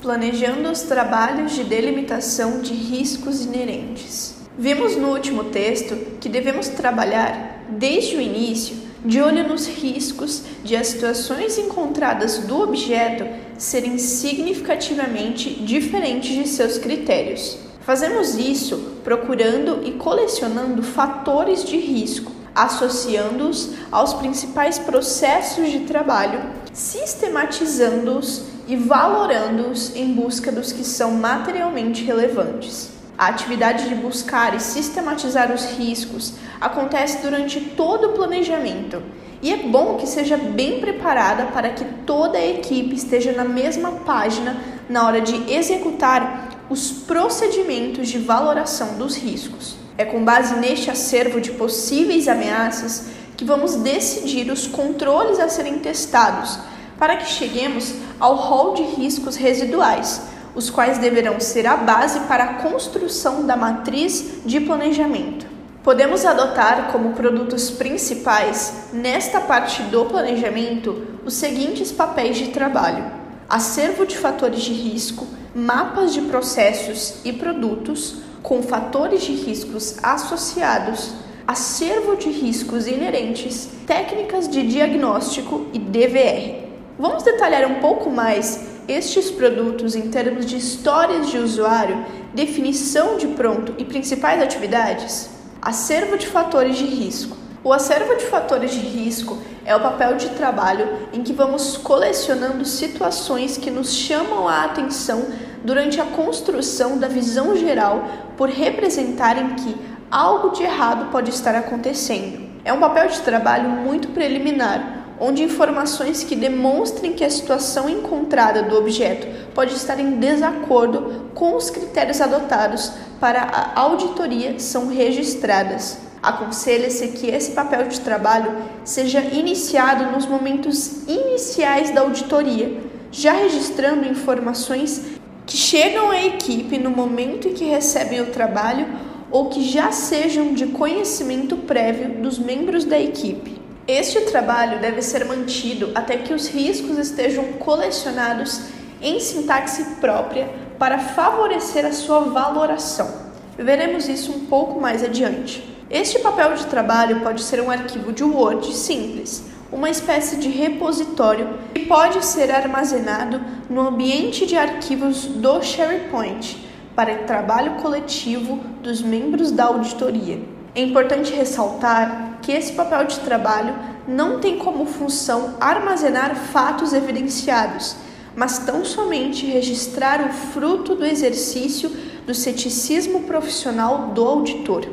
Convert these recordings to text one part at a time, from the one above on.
planejando os trabalhos de delimitação de riscos inerentes. Vimos no último texto que devemos trabalhar desde o início de olho nos riscos de as situações encontradas do objeto serem significativamente diferentes de seus critérios. Fazemos isso procurando e colecionando fatores de risco, associando-os aos principais processos de trabalho, sistematizando-os e valorando-os em busca dos que são materialmente relevantes. A atividade de buscar e sistematizar os riscos acontece durante todo o planejamento e é bom que seja bem preparada para que toda a equipe esteja na mesma página na hora de executar os procedimentos de valoração dos riscos. É com base neste acervo de possíveis ameaças que vamos decidir os controles a serem testados para que cheguemos ao rol de riscos residuais os quais deverão ser a base para a construção da matriz de planejamento. Podemos adotar como produtos principais, nesta parte do planejamento, os seguintes papéis de trabalho: acervo de fatores de risco, mapas de processos e produtos com fatores de riscos associados, acervo de riscos inerentes, técnicas de diagnóstico e DVR. Vamos detalhar um pouco mais estes produtos em termos de histórias de usuário, definição de pronto e principais atividades? Acervo de fatores de risco. O acervo de fatores de risco é o papel de trabalho em que vamos colecionando situações que nos chamam a atenção durante a construção da visão geral por representarem que algo de errado pode estar acontecendo. É um papel de trabalho muito preliminar, onde informações que demonstrem que a situação encontrada do objeto pode estar em desacordo com os critérios adotados para a auditoria são registradas. Aconselha-se que esse papel de trabalho seja iniciado nos momentos iniciais da auditoria, já registrando informações que chegam à equipe no momento em que recebem o trabalho ou que já sejam de conhecimento prévio dos membros da equipe. Este trabalho deve ser mantido até que os riscos estejam colecionados em sintaxe própria para favorecer a sua valoração. Veremos isso um pouco mais adiante. Este papel de trabalho pode ser um arquivo de Word simples, uma espécie de repositório que pode ser armazenado no ambiente de arquivos do SharePoint para trabalho coletivo dos membros da auditoria. É importante ressaltar que esse papel de trabalho não tem como função armazenar fatos evidenciados, mas tão somente registrar o fruto do exercício do ceticismo profissional do auditor.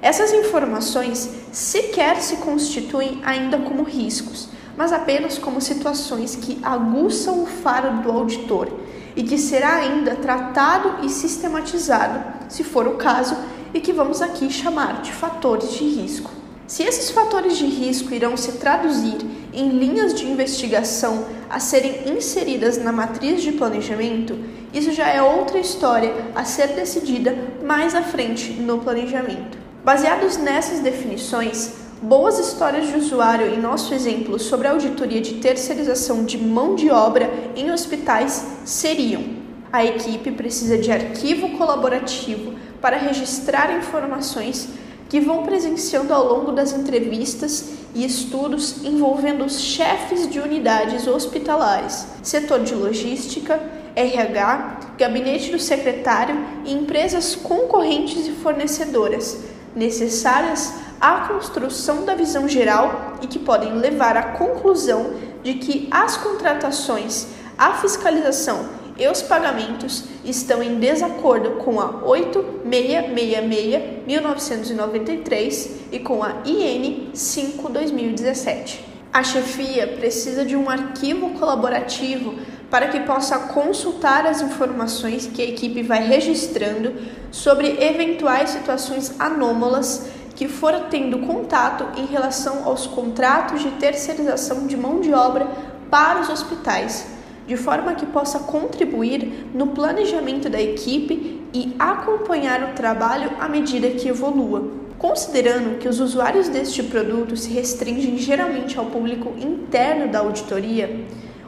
Essas informações sequer se constituem ainda como riscos, mas apenas como situações que aguçam o faro do auditor e que será ainda tratado e sistematizado, se for o caso, e que vamos aqui chamar de fatores de risco. Se esses fatores de risco irão se traduzir em linhas de investigação a serem inseridas na matriz de planejamento, isso já é outra história a ser decidida mais à frente no planejamento. Baseados nessas definições, boas histórias de usuário em nosso exemplo sobre a auditoria de terceirização de mão de obra em hospitais seriam: a equipe precisa de arquivo colaborativo para registrar informações que vão presenciando ao longo das entrevistas e estudos envolvendo os chefes de unidades hospitalares, setor de logística, RH, gabinete do secretário e empresas concorrentes e fornecedoras, necessárias à construção da visão geral e que podem levar à conclusão de que as contratações, a fiscalização e os pagamentos estão em desacordo com a 8666-1993 e com a IN 5-2017. A chefia precisa de um arquivo colaborativo para que possa consultar as informações que a equipe vai registrando sobre eventuais situações anômalas que for tendo contato em relação aos contratos de terceirização de mão de obra para os hospitais de forma que possa contribuir no planejamento da equipe e acompanhar o trabalho à medida que evolua. Considerando que os usuários deste produto se restringem geralmente ao público interno da auditoria,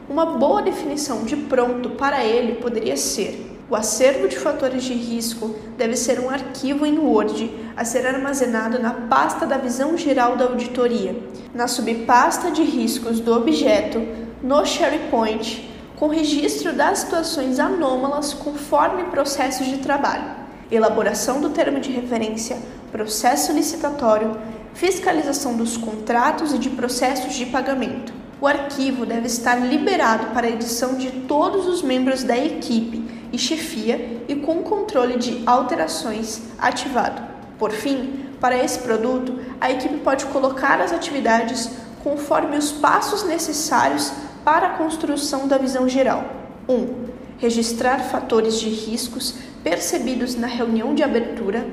uma boa definição de pronto para ele poderia ser: o acervo de fatores de risco deve ser um arquivo em Word a ser armazenado na pasta da visão geral da auditoria, na subpasta de riscos do objeto, no SharePoint, com registro das situações anômalas conforme processos de trabalho, elaboração do termo de referência, processo licitatório, fiscalização dos contratos e de processos de pagamento. O arquivo deve estar liberado para edição de todos os membros da equipe e chefia e com controle de alterações ativado. Por fim, para esse produto, a equipe pode colocar as atividades conforme os passos necessários para a construção da visão geral. 1. Um, registrar fatores de riscos percebidos na reunião de abertura.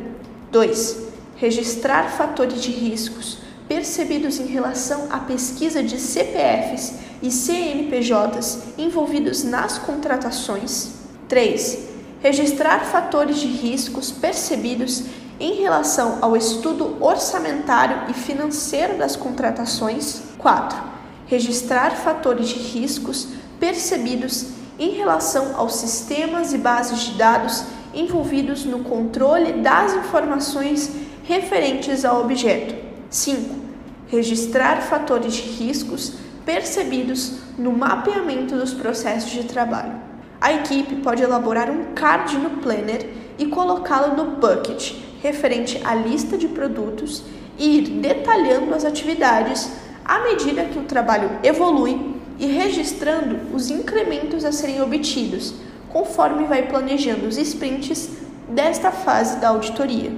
2 registrar fatores de riscos percebidos em relação à pesquisa de CPFs e CNPJs envolvidos nas contratações. 3. Registrar fatores de riscos percebidos em relação ao estudo orçamentário e financeiro das contratações. 4. Registrar fatores de riscos percebidos em relação aos sistemas e bases de dados envolvidos no controle das informações referentes ao objeto. 5. Registrar fatores de riscos percebidos no mapeamento dos processos de trabalho. A equipe pode elaborar um card no planner e colocá-lo no bucket, referente à lista de produtos, e ir detalhando as atividades à medida que o trabalho evolui e registrando os incrementos a serem obtidos, conforme vai planejando os sprints desta fase da auditoria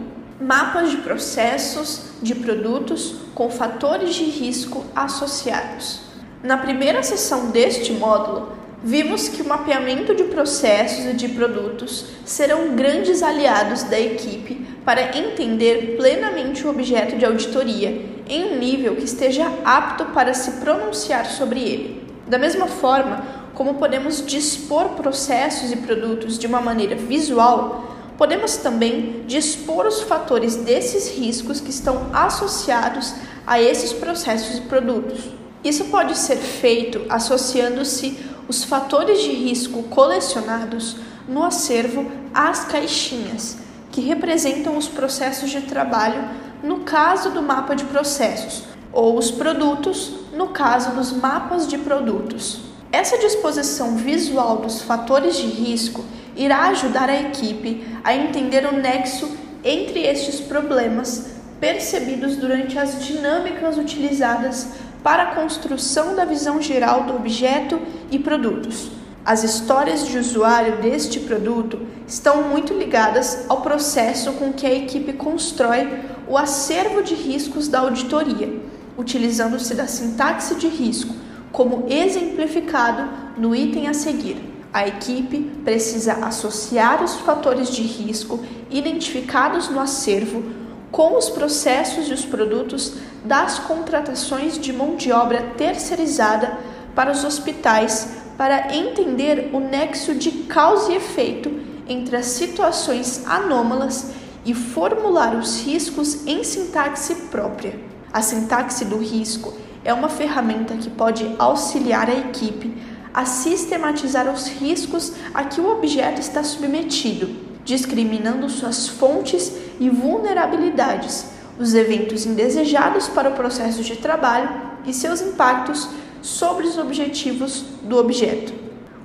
mapas de processos de produtos com fatores de risco associados. Na primeira sessão deste módulo, vimos que o mapeamento de processos e de produtos serão grandes aliados da equipe para entender plenamente o objeto de auditoria em um nível que esteja apto para se pronunciar sobre ele. Da mesma forma como podemos dispor processos e produtos de uma maneira visual, Podemos também dispor os fatores desses riscos que estão associados a esses processos e produtos. Isso pode ser feito associando-se os fatores de risco colecionados no acervo às caixinhas, que representam os processos de trabalho no caso do mapa de processos, ou os produtos no caso dos mapas de produtos. Essa disposição visual dos fatores de risco irá ajudar a equipe a entender o nexo entre estes problemas percebidos durante as dinâmicas utilizadas para a construção da visão geral do objeto e produtos. As histórias de usuário deste produto estão muito ligadas ao processo com que a equipe constrói o acervo de riscos da auditoria, utilizando-se da sintaxe de risco, como exemplificado no item a seguir. A equipe precisa associar os fatores de risco identificados no acervo com os processos e os produtos das contratações de mão de obra terceirizada para os hospitais para entender o nexo de causa e efeito entre as situações anômalas e formular os riscos em sintaxe própria. A sintaxe do risco é uma ferramenta que pode auxiliar a equipe a sistematizar os riscos a que o objeto está submetido, discriminando suas fontes e vulnerabilidades, os eventos indesejados para o processo de trabalho e seus impactos sobre os objetivos do objeto.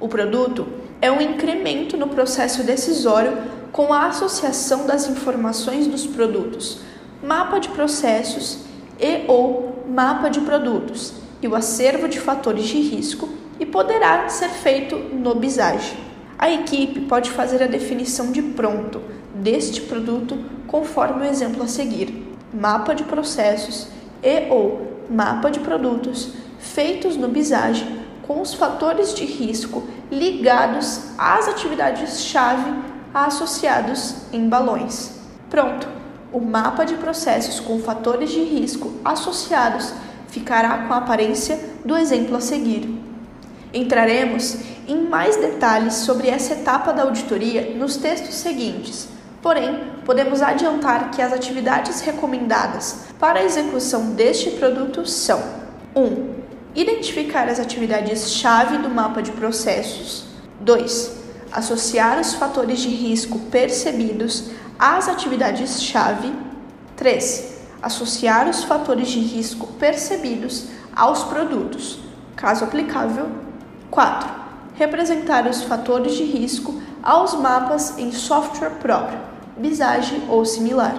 O produto é um incremento no processo decisório com a associação das informações dos produtos, mapa de processos e ou mapa de produtos e o acervo de fatores de risco e poderá ser feito no Bisage. A equipe pode fazer a definição de pronto deste produto conforme o exemplo a seguir: mapa de processos e ou mapa de produtos feitos no Bisage com os fatores de risco ligados às atividades-chave associados em balões. Pronto! O mapa de processos com fatores de risco associados ficará com a aparência do exemplo a seguir. Entraremos em mais detalhes sobre essa etapa da auditoria nos textos seguintes. Porém, podemos adiantar que as atividades recomendadas para a execução deste produto são: 1. Um, Identificar as atividades-chave do mapa de processos. 2. Associar os fatores de risco percebidos às atividades-chave. 3. Associar os fatores de risco percebidos aos produtos, caso aplicável. 4. Representar os fatores de risco aos mapas em software próprio, Visage ou similar.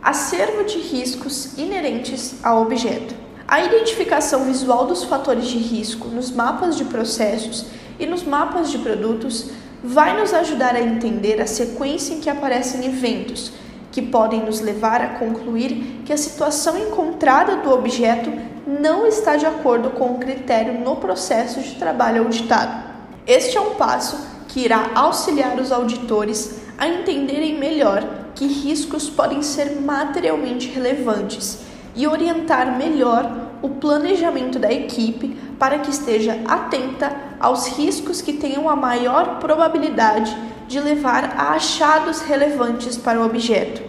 Acervo de riscos inerentes ao objeto. A identificação visual dos fatores de risco nos mapas de processos e nos mapas de produtos vai nos ajudar a entender a sequência em que aparecem eventos, que podem nos levar a concluir que a situação encontrada do objeto não está de acordo com o critério no processo de trabalho auditado. Este é um passo que irá auxiliar os auditores a entenderem melhor que riscos podem ser materialmente relevantes e orientar melhor o planejamento da equipe para que esteja atenta aos riscos que tenham a maior probabilidade de levar a achados relevantes para o objeto.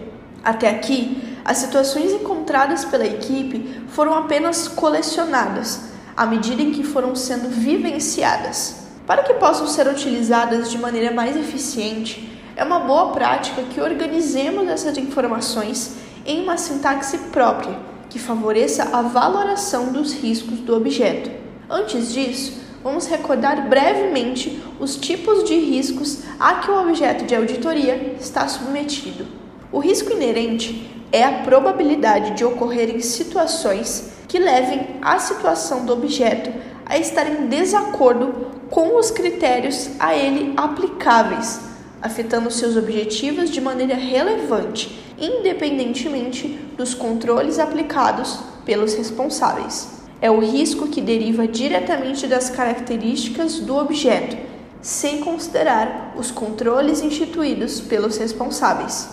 Até aqui, as situações encontradas pela equipe foram apenas colecionadas à medida em que foram sendo vivenciadas. Para que possam ser utilizadas de maneira mais eficiente, é uma boa prática que organizemos essas informações em uma sintaxe própria que favoreça a valoração dos riscos do objeto. Antes disso, vamos recordar brevemente os tipos de riscos a que o objeto de auditoria está submetido. O risco inerente é a probabilidade de ocorrerem situações que levem a situação do objeto a estar em desacordo com os critérios a ele aplicáveis, afetando seus objetivos de maneira relevante independentemente dos controles aplicados pelos responsáveis. É o risco que deriva diretamente das características do objeto, sem considerar os controles instituídos pelos responsáveis.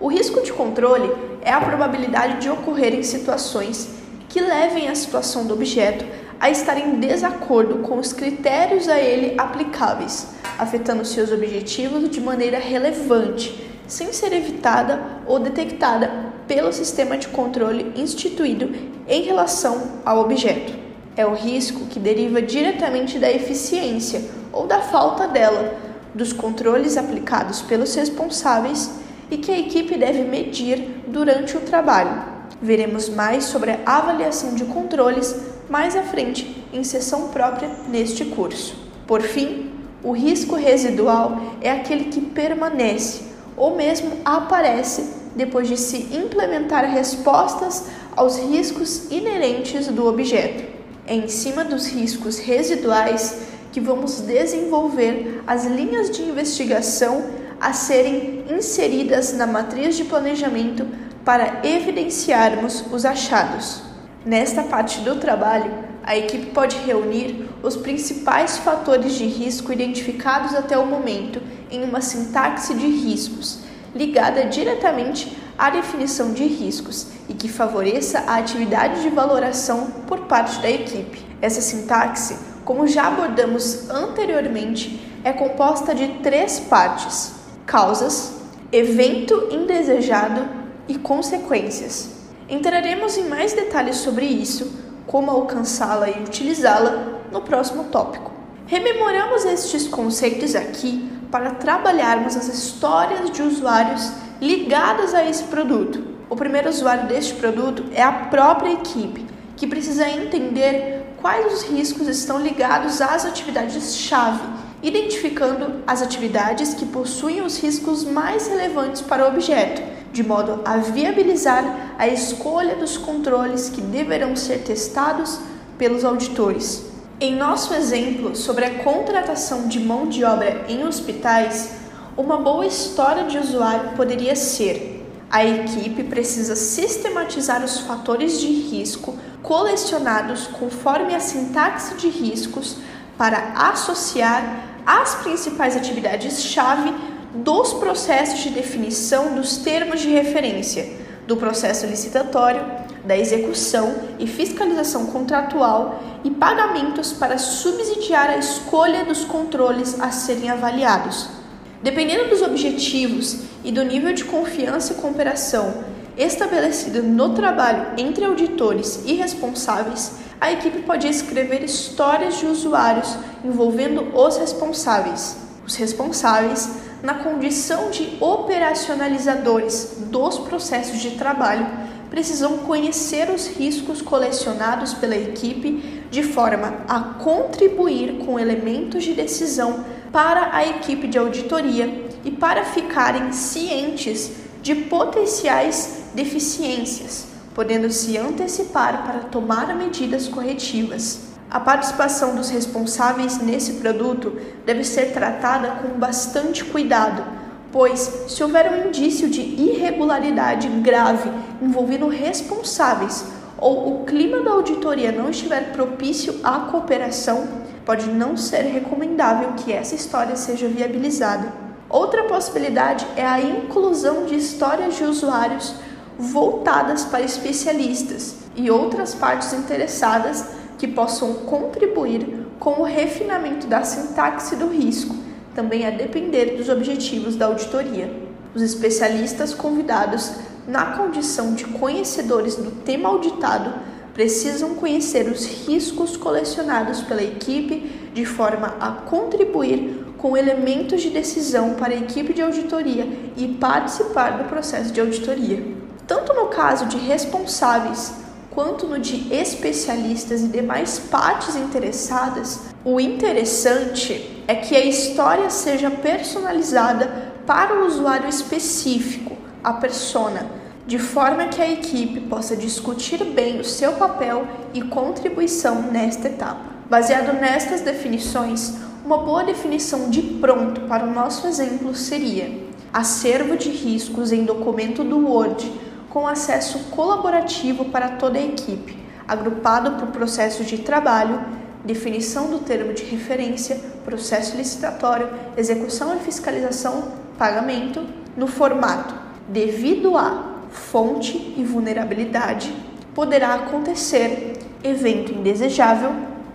O risco de controle é a probabilidade de ocorrerem situações que levem a situação do objeto a estar em desacordo com os critérios a ele aplicáveis, afetando seus objetivos de maneira relevante sem ser evitada ou detectada pelo sistema de controle instituído em relação ao objeto. É o risco que deriva diretamente da eficiência ou da falta dela dos controles aplicados pelos responsáveis e que a equipe deve medir durante o trabalho. Veremos mais sobre a avaliação de controles mais à frente em sessão própria neste curso. Por fim, o risco residual é aquele que permanece ou mesmo aparece depois de se implementar respostas aos riscos inerentes do objeto. É em cima dos riscos residuais que vamos desenvolver as linhas de investigação a serem inseridas na matriz de planejamento para evidenciarmos os achados. Nesta parte do trabalho, a equipe pode reunir os principais fatores de risco identificados até o momento em uma sintaxe de riscos, ligada diretamente à definição de riscos e que favoreça a atividade de valoração por parte da equipe. Essa sintaxe, como já abordamos anteriormente, é composta de três partes: causas, evento indesejado e consequências. Entraremos em mais detalhes sobre isso, como alcançá-la e utilizá-la no próximo tópico. Rememoramos estes conceitos aqui para trabalharmos as histórias de usuários ligadas a esse produto. O primeiro usuário deste produto é a própria equipe, que precisa entender quais os riscos estão ligados às atividades-chave, identificando as atividades que possuem os riscos mais relevantes para o objeto, de modo a viabilizar a escolha dos controles que deverão ser testados pelos auditores. Em nosso exemplo sobre a contratação de mão de obra em hospitais, uma boa história de usuário poderia ser: a equipe precisa sistematizar os fatores de risco colecionados conforme a sintaxe de riscos para associar as principais atividades-chave dos processos de definição dos termos de referência, do processo licitatório, da execução e fiscalização contratual e pagamentos para subsidiar a escolha dos controles a serem avaliados. Dependendo dos objetivos e do nível de confiança e cooperação estabelecido no trabalho entre auditores e responsáveis, a equipe pode escrever histórias de usuários envolvendo os responsáveis. Os responsáveis, na condição de operacionalizadores dos processos de trabalho, precisam conhecer os riscos colecionados pela equipe de forma a contribuir com elementos de decisão para a equipe de auditoria e para ficarem cientes de potenciais deficiências, podendo se antecipar para tomar medidas corretivas. A participação dos responsáveis nesse produto deve ser tratada com bastante cuidado pois, se houver um indício de irregularidade grave envolvendo responsáveis ou o clima da auditoria não estiver propício à cooperação, pode não ser recomendável que essa história seja viabilizada. Outra possibilidade é a inclusão de histórias de usuários voltadas para especialistas e outras partes interessadas que possam contribuir com o refinamento da sintaxe do risco também a depender dos objetivos da auditoria. Os especialistas convidados, na condição de conhecedores do tema auditado, precisam conhecer os riscos colecionados pela equipe de forma a contribuir com elementos de decisão para a equipe de auditoria e participar do processo de auditoria. Tanto no caso de responsáveis quanto no de especialistas e demais partes interessadas, o interessante é que a história seja personalizada para o usuário específico, a persona, de forma que a equipe possa discutir bem o seu papel e contribuição nesta etapa. Baseado nestas definições, uma boa definição de pronto para o nosso exemplo seria: acervo de riscos em documento do Word com acesso colaborativo para toda a equipe, agrupado por processo de trabalho, definição do termo de referência, processo licitatório, execução e fiscalização, pagamento, no formato devido a fonte e vulnerabilidade, poderá acontecer evento indesejável,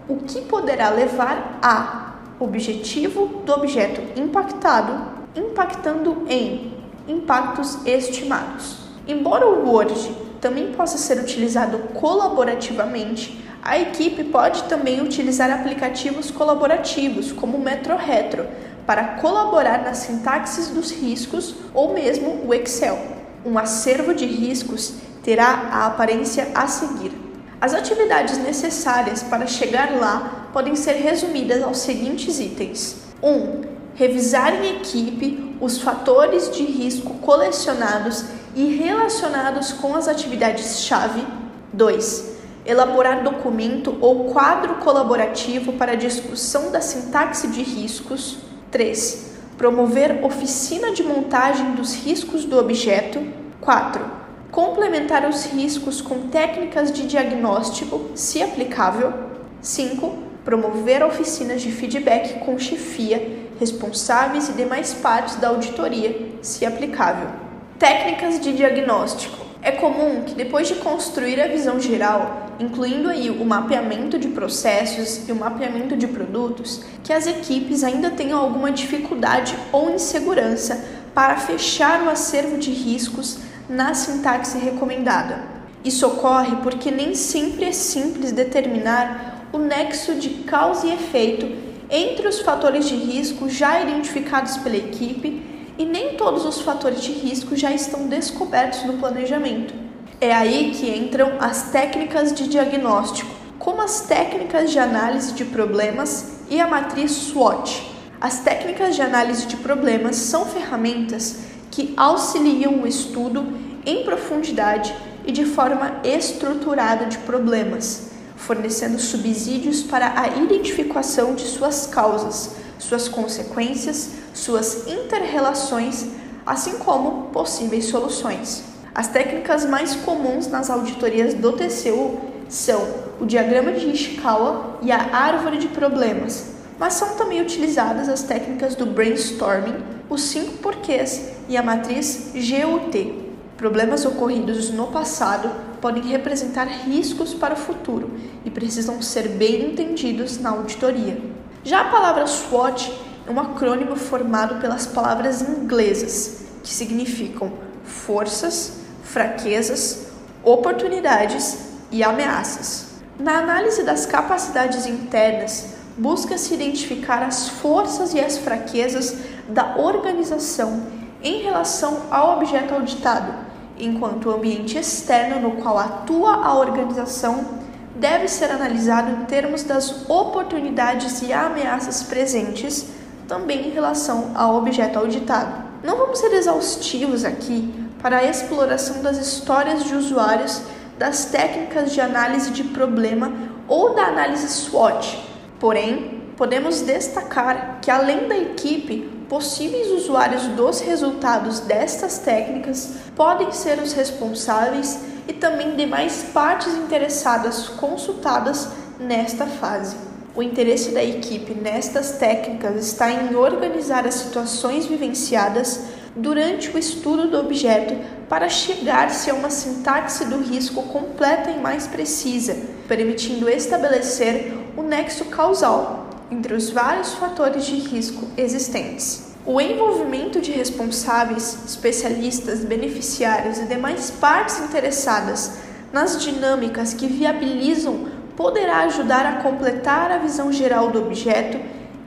o que poderá levar a objetivo do objeto impactado, impactando em impactos estimados. Embora o Word também possa ser utilizado colaborativamente, a equipe pode também utilizar aplicativos colaborativos, como o MetroRetro, para colaborar nas sintaxes dos riscos ou mesmo o Excel. Um acervo de riscos terá a aparência a seguir. As atividades necessárias para chegar lá podem ser resumidas aos seguintes itens: 1. Um, revisar em equipe os fatores de risco colecionados e relacionados com as atividades-chave. 2. Elaborar documento ou quadro colaborativo para discussão da sintaxe de riscos. 3. Promover oficina de montagem dos riscos do objeto. 4. Complementar os riscos com técnicas de diagnóstico, se aplicável. 5. Promover oficinas de feedback com chefia, responsáveis e demais partes da auditoria, se aplicável. Técnicas de diagnóstico. É comum que depois de construir a visão geral, incluindo aí o mapeamento de processos e o mapeamento de produtos, que as equipes ainda tenham alguma dificuldade ou insegurança para fechar o acervo de riscos na sintaxe recomendada. Isso ocorre porque nem sempre é simples determinar o nexo de causa e efeito entre os fatores de risco já identificados pela equipe e nem todos os fatores de risco já estão descobertos no planejamento. É aí que entram as técnicas de diagnóstico, como as técnicas de análise de problemas e a matriz SWOT. As técnicas de análise de problemas são ferramentas que auxiliam o estudo em profundidade e de forma estruturada de problemas, fornecendo subsídios para a identificação de suas causas, suas consequências, suas interrelações, assim como possíveis soluções. As técnicas mais comuns nas auditorias do TCU são o diagrama de Ishikawa e a árvore de problemas, mas são também utilizadas as técnicas do brainstorming, os cinco porquês e a matriz GUT. Problemas ocorridos no passado podem representar riscos para o futuro e precisam ser bem entendidos na auditoria. Já a palavra SWOT é um acrônimo formado pelas palavras inglesas que significam forças, fraquezas, oportunidades e ameaças. Na análise das capacidades internas, busca-se identificar as forças e as fraquezas da organização em relação ao objeto auditado, enquanto o ambiente externo no qual atua a organização deve ser analisado em termos das oportunidades e ameaças presentes também em relação ao objeto auditado. Não vamos ser exaustivos aqui para a exploração das histórias de usuários, das técnicas de análise de problema ou da análise SWOT. Porém, podemos destacar que além da equipe, possíveis usuários dos resultados destas técnicas podem ser os responsáveis e também demais partes interessadas consultadas nesta fase. O interesse da equipe nestas técnicas está em organizar as situações vivenciadas durante o estudo do objeto para chegar-se a uma sintaxe do risco completa e mais precisa, permitindo estabelecer o nexo causal entre os vários fatores de risco existentes. O envolvimento de responsáveis, especialistas, beneficiários e demais partes interessadas nas dinâmicas que viabilizam poderá ajudar a completar a visão geral do objeto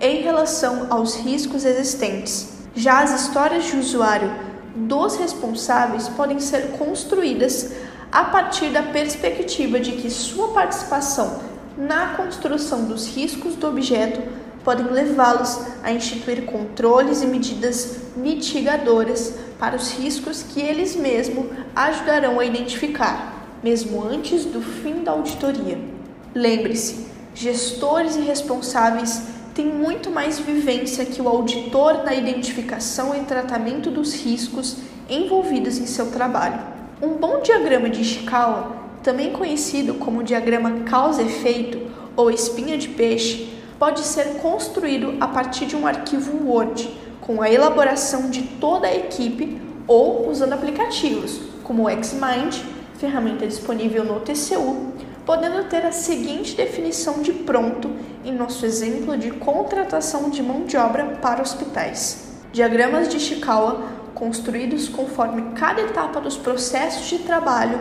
em relação aos riscos existentes. Já as histórias de usuário dos responsáveis podem ser construídas a partir da perspectiva de que sua participação na construção dos riscos do objeto podem levá-los a instituir controles e medidas mitigadoras para os riscos que eles mesmos ajudarão a identificar, mesmo antes do fim da auditoria. Lembre-se, gestores e responsáveis têm muito mais vivência que o auditor na identificação e tratamento dos riscos envolvidos em seu trabalho. Um bom diagrama de Ishikawa, também conhecido como diagrama causa-efeito ou espinha de peixe, pode ser construído a partir de um arquivo Word, com a elaboração de toda a equipe ou usando aplicativos, como o Xmind, ferramenta disponível no TCU, podendo ter a seguinte definição de pronto em nosso exemplo de contratação de mão de obra para hospitais. Diagramas de Ishikawa construídos conforme cada etapa dos processos de trabalho,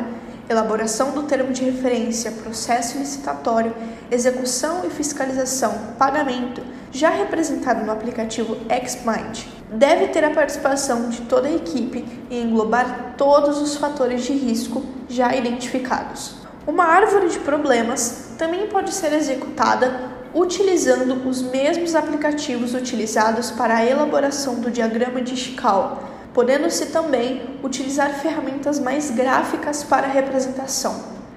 elaboração do termo de referência, processo licitatório, execução e fiscalização, pagamento, já representado no aplicativo XMind, deve ter a participação de toda a equipe e englobar todos os fatores de risco já identificados. Uma árvore de problemas também pode ser executada utilizando os mesmos aplicativos utilizados para a elaboração do diagrama de Ishikawa, podendo-se também utilizar ferramentas mais gráficas para a representação.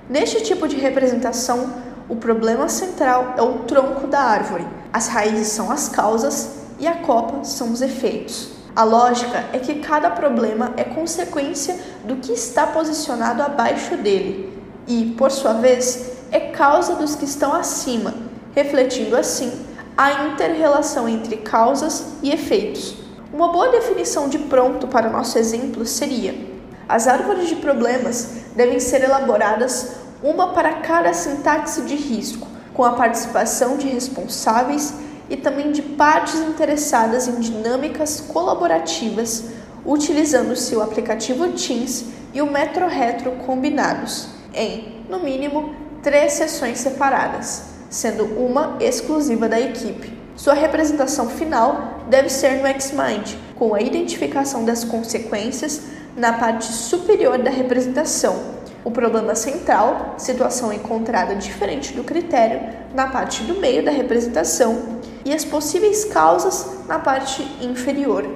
Neste tipo de representação, o problema central é o tronco da árvore, as raízes são as causas e a copa são os efeitos. A lógica é que cada problema é consequência do que está posicionado abaixo dele e, por sua vez, é causa dos que estão acima, refletindo assim a interrelação entre causas e efeitos. Uma boa definição de pronto para o nosso exemplo seria: as árvores de problemas devem ser elaboradas uma para cada sintaxe de risco, com a participação de responsáveis e também de partes interessadas em dinâmicas colaborativas, utilizando-se o aplicativo Teams e o Metro Retro combinados em, no mínimo, três sessões separadas, sendo uma exclusiva da equipe. Sua representação final deve ser no Xmind, com a identificação das consequências na parte superior da representação. O problema central, situação encontrada diferente do critério, na parte do meio da representação, e as possíveis causas na parte inferior.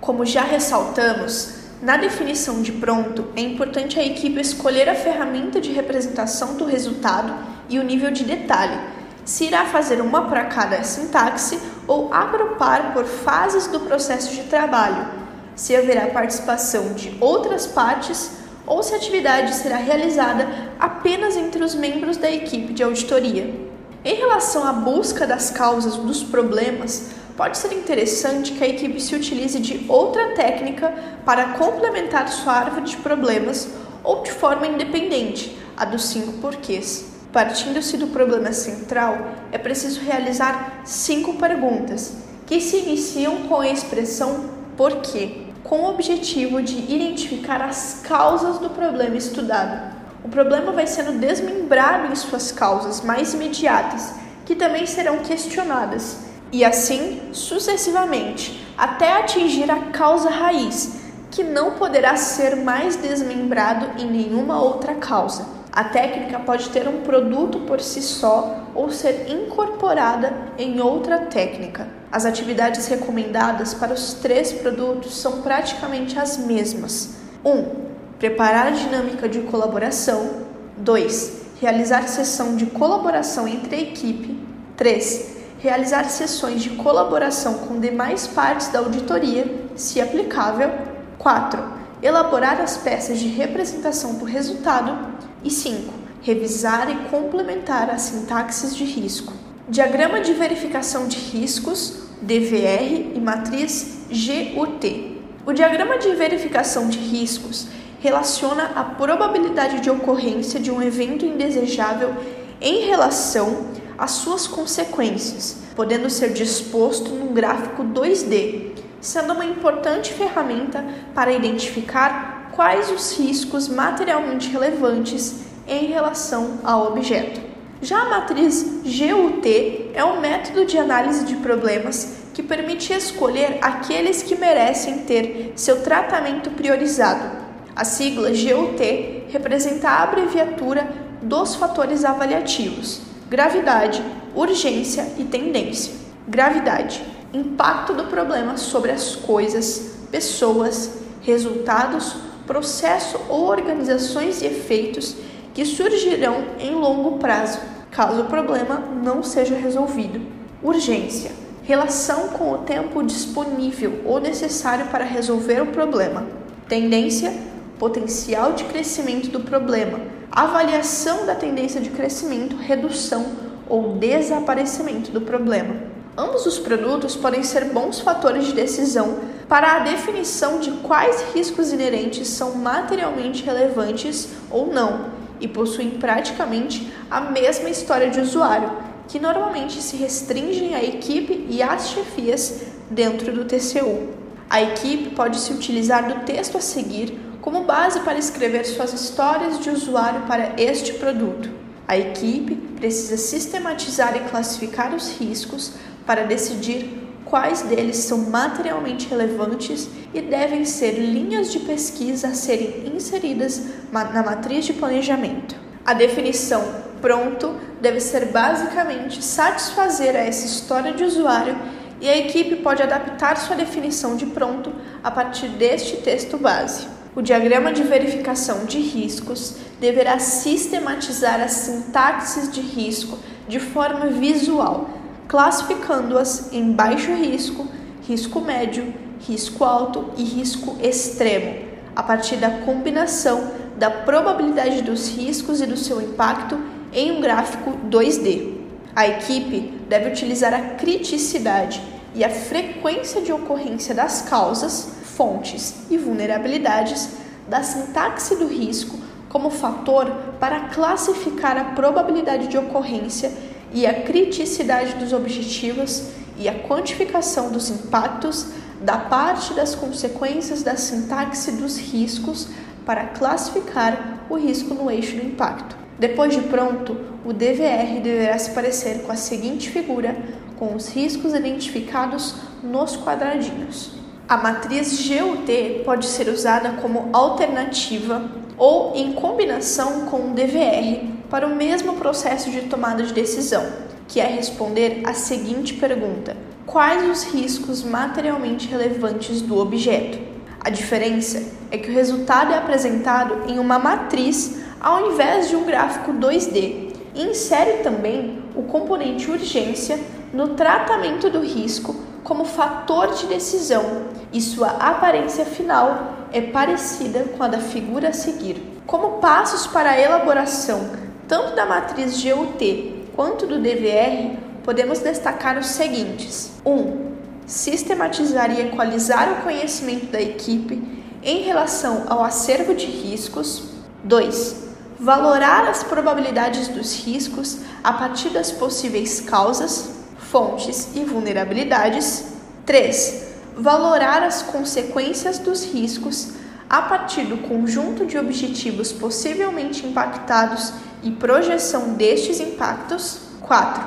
Como já ressaltamos, na definição de pronto, é importante a equipe escolher a ferramenta de representação do resultado e o nível de detalhe, se irá fazer uma para cada sintaxe ou agrupar por fases do processo de trabalho, se haverá participação de outras partes ou se a atividade será realizada apenas entre os membros da equipe de auditoria. Em relação à busca das causas dos problemas, pode ser interessante que a equipe se utilize de outra técnica para complementar sua árvore de problemas ou de forma independente, a dos cinco porquês. Partindo-se do problema central, é preciso realizar cinco perguntas, que se iniciam com a expressão porquê, com o objetivo de identificar as causas do problema estudado. o problema vai sendo desmembrado em suas causas mais imediatas, que também serão questionadas, e assim sucessivamente, até atingir a causa raiz, que não poderá ser mais desmembrado em nenhuma outra causa. A técnica pode ter um produto por si só ou ser incorporada em outra técnica. As atividades recomendadas para os três produtos são praticamente as mesmas. 1. Um, preparar a dinâmica de colaboração. 2. Realizar sessão de colaboração entre a equipe. 3. Realizar sessões de colaboração com demais partes da auditoria, se aplicável. 4. Elaborar as peças de representação do resultado. E 5. Revisar e complementar as sintaxes de risco. Diagrama de verificação de riscos, DVR e matriz GUT. O diagrama de verificação de riscos relaciona a probabilidade de ocorrência de um evento indesejável em relação às suas consequências, podendo ser disposto num gráfico 2D, sendo uma importante ferramenta para identificar quais os riscos materialmente relevantes em relação ao objeto. Já a matriz GUT é um método de análise de problemas que permite escolher aqueles que merecem ter seu tratamento priorizado a sigla GUT representa a abreviatura dos fatores avaliativos: gravidade, urgência e tendência. Gravidade: impacto do problema sobre as coisas, pessoas, resultados, processo ou organizações e efeitos que surgirão em longo prazo, caso o problema não seja resolvido. Urgência: relação com o tempo disponível ou necessário para resolver o problema. Tendência: potencial de crescimento do problema, avaliação da tendência de crescimento, redução ou desaparecimento do problema. Ambos os produtos podem ser bons fatores de decisão para a definição de quais riscos inerentes são materialmente relevantes ou não e possuem praticamente a mesma história de usuário, que normalmente se restringem à equipe e às chefias dentro do TCU. A equipe pode se utilizar do texto a seguir como base para escrever suas histórias de usuário para este produto. A equipe precisa sistematizar e classificar os riscos para decidir quais deles são materialmente relevantes e devem ser linhas de pesquisa a serem inseridas na matriz de planejamento. A definição pronto deve ser basicamente satisfazer a essa história de usuário e a equipe pode adaptar sua definição de pronto a partir deste texto base. O diagrama de verificação de riscos deverá sistematizar as sintaxes de risco de forma visual, classificando-as em baixo risco, risco médio, risco alto e risco extremo, a partir da combinação da probabilidade dos riscos e do seu impacto em um gráfico 2D. A equipe deve utilizar a criticidade e a frequência de ocorrência das causas fontes e vulnerabilidades da sintaxe do risco como fator para classificar a probabilidade de ocorrência e a criticidade dos objetivos e a quantificação dos impactos da parte das consequências da sintaxe dos riscos para classificar o risco no eixo do impacto. Depois de pronto, o DVR deverá se parecer com a seguinte figura, com os riscos identificados nos quadradinhos. A matriz GUT pode ser usada como alternativa ou em combinação com o DVR para o mesmo processo de tomada de decisão, que é responder a seguinte pergunta: quais os riscos materialmente relevantes do objeto? A diferença é que o resultado é apresentado em uma matriz ao invés de um gráfico 2D e insere também o componente urgência no tratamento do risco como fator de decisão e sua aparência final é parecida com a da figura a seguir. Como passos para a elaboração tanto da matriz GUT quanto do DVR, podemos destacar os seguintes: 1. Um, sistematizar e equalizar o conhecimento da equipe em relação ao acervo de riscos. 2. Valorar as probabilidades dos riscos a partir das possíveis causas fontes e vulnerabilidades. 3. Valorar as consequências dos riscos a partir do conjunto de objetivos possivelmente impactados e projeção destes impactos. 4.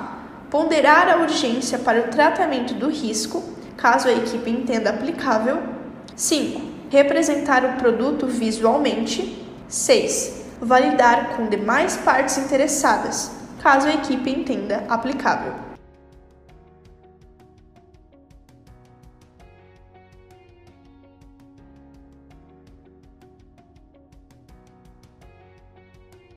Ponderar a urgência para o tratamento do risco, caso a equipe entenda aplicável. 5. Representar o produto visualmente. 6. Validar com demais partes interessadas, caso a equipe entenda aplicável.